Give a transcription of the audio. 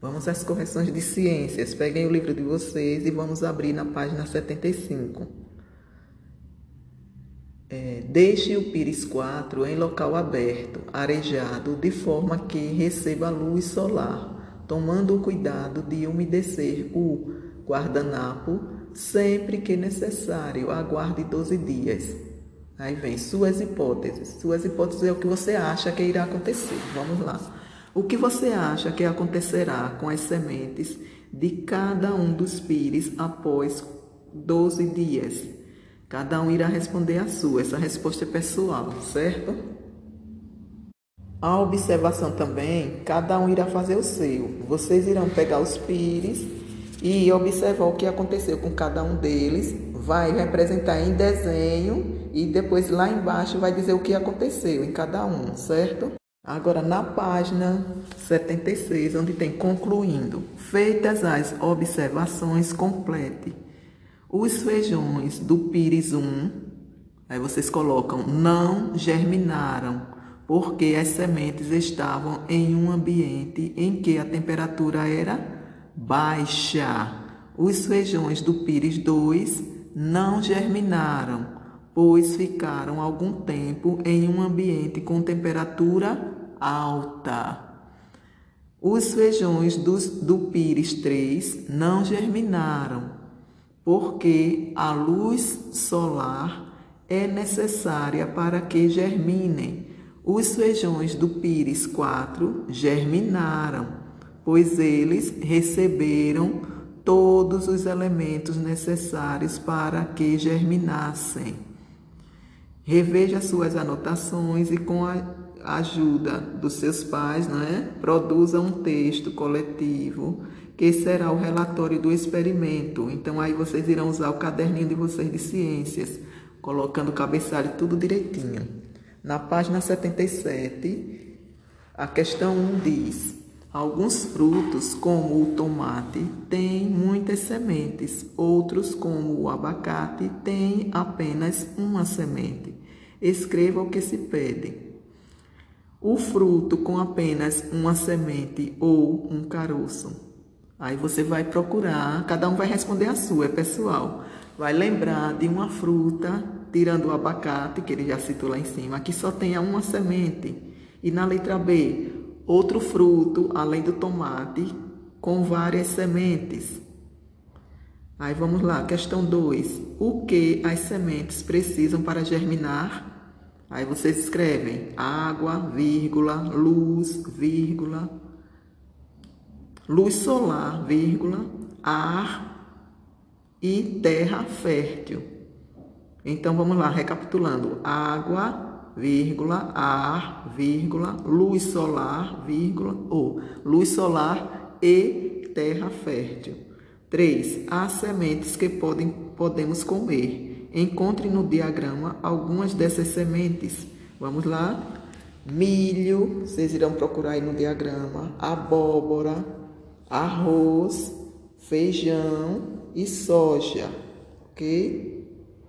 Vamos às correções de ciências. Peguem o livro de vocês e vamos abrir na página 75. É, deixe o pires 4 em local aberto, arejado, de forma que receba luz solar, tomando o cuidado de umedecer o guardanapo sempre que necessário. Aguarde 12 dias. Aí vem suas hipóteses. Suas hipóteses é o que você acha que irá acontecer. Vamos lá. O que você acha que acontecerá com as sementes de cada um dos pires após 12 dias? Cada um irá responder a sua. Essa resposta é pessoal, certo? A observação também, cada um irá fazer o seu. Vocês irão pegar os pires e observar o que aconteceu com cada um deles. Vai representar em desenho e depois lá embaixo vai dizer o que aconteceu em cada um, certo? Agora, na página 76, onde tem concluindo, feitas as observações, complete. Os feijões do Pires 1, aí vocês colocam, não germinaram, porque as sementes estavam em um ambiente em que a temperatura era baixa. Os feijões do Pires 2 não germinaram, pois ficaram algum tempo em um ambiente com temperatura alta. Os feijões do, do Pires 3 não germinaram, porque a luz solar é necessária para que germinem. Os feijões do Pires 4 germinaram, pois eles receberam todos os elementos necessários para que germinassem. Reveja suas anotações e com a ajuda dos seus pais, né, produza um texto coletivo que será o relatório do experimento. Então aí vocês irão usar o caderninho de vocês de ciências, colocando o cabeçalho tudo direitinho. Na página 77, a questão 1 diz: Alguns frutos, como o tomate, têm muitas sementes, outros, como o abacate, têm apenas uma semente. Escreva o que se pede. O fruto com apenas uma semente ou um caroço. Aí você vai procurar, cada um vai responder a sua, é pessoal. Vai lembrar de uma fruta, tirando o abacate, que ele já citou lá em cima, que só tenha uma semente. E na letra B, outro fruto, além do tomate, com várias sementes. Aí vamos lá, questão 2. O que as sementes precisam para germinar? Aí vocês escrevem água, vírgula, luz, vírgula, luz solar, vírgula, ar e terra fértil. Então vamos lá, recapitulando: água, vírgula, ar, vírgula, luz solar, vírgula, ou luz solar e terra fértil. 3. Há sementes que podem, podemos comer. Encontre no diagrama algumas dessas sementes. Vamos lá? Milho, vocês irão procurar aí no diagrama, abóbora, arroz, feijão e soja, ok?